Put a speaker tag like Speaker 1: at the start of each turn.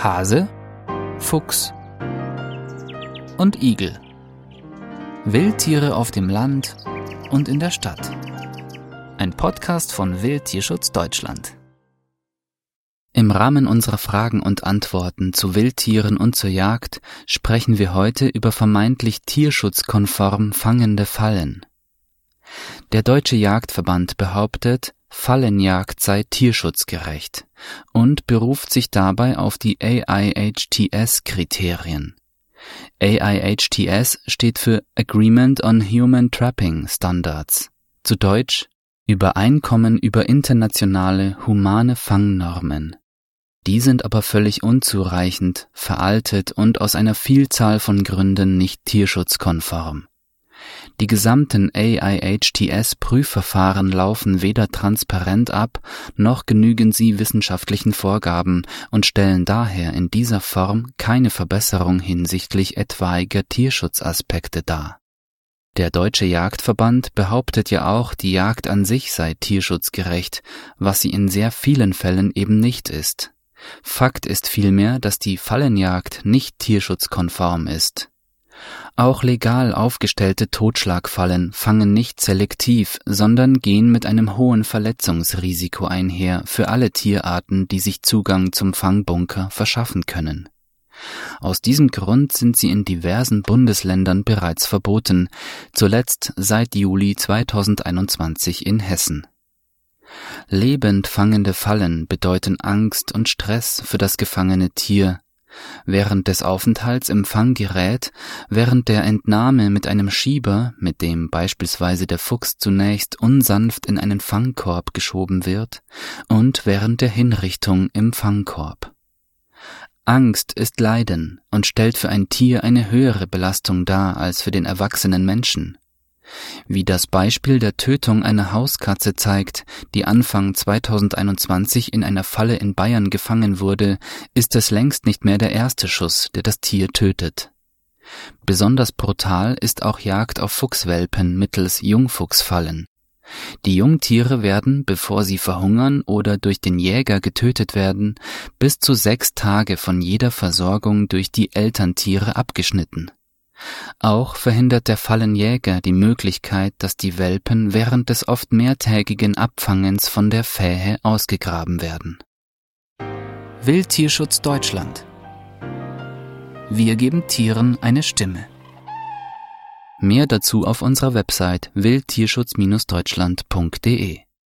Speaker 1: Hase, Fuchs und Igel. Wildtiere auf dem Land und in der Stadt. Ein Podcast von Wildtierschutz Deutschland. Im Rahmen unserer Fragen und Antworten zu Wildtieren und zur Jagd sprechen wir heute über vermeintlich tierschutzkonform fangende Fallen. Der Deutsche Jagdverband behauptet, Fallenjagd sei tierschutzgerecht und beruft sich dabei auf die AIHTS-Kriterien. AIHTS steht für Agreement on Human Trapping Standards, zu Deutsch Übereinkommen über internationale humane Fangnormen. Die sind aber völlig unzureichend, veraltet und aus einer Vielzahl von Gründen nicht tierschutzkonform. Die gesamten AIHTS-Prüfverfahren laufen weder transparent ab, noch genügen sie wissenschaftlichen Vorgaben und stellen daher in dieser Form keine Verbesserung hinsichtlich etwaiger Tierschutzaspekte dar. Der Deutsche Jagdverband behauptet ja auch, die Jagd an sich sei tierschutzgerecht, was sie in sehr vielen Fällen eben nicht ist. Fakt ist vielmehr, dass die Fallenjagd nicht tierschutzkonform ist. Auch legal aufgestellte Totschlagfallen fangen nicht selektiv, sondern gehen mit einem hohen Verletzungsrisiko einher für alle Tierarten, die sich Zugang zum Fangbunker verschaffen können. Aus diesem Grund sind sie in diversen Bundesländern bereits verboten, zuletzt seit Juli 2021 in Hessen. Lebend fangende Fallen bedeuten Angst und Stress für das gefangene Tier, Während des Aufenthalts im Fanggerät, während der Entnahme mit einem Schieber, mit dem beispielsweise der Fuchs zunächst unsanft in einen Fangkorb geschoben wird, und während der Hinrichtung im Fangkorb. Angst ist Leiden und stellt für ein Tier eine höhere Belastung dar als für den erwachsenen Menschen. Wie das Beispiel der Tötung einer Hauskatze zeigt, die Anfang 2021 in einer Falle in Bayern gefangen wurde, ist es längst nicht mehr der erste Schuss, der das Tier tötet. Besonders brutal ist auch Jagd auf Fuchswelpen mittels Jungfuchsfallen. Die Jungtiere werden, bevor sie verhungern oder durch den Jäger getötet werden, bis zu sechs Tage von jeder Versorgung durch die Elterntiere abgeschnitten. Auch verhindert der Fallenjäger die Möglichkeit, dass die Welpen während des oft mehrtägigen Abfangens von der Fähe ausgegraben werden. Wildtierschutz Deutschland Wir geben Tieren eine Stimme. Mehr dazu auf unserer Website wildtierschutz-deutschland.de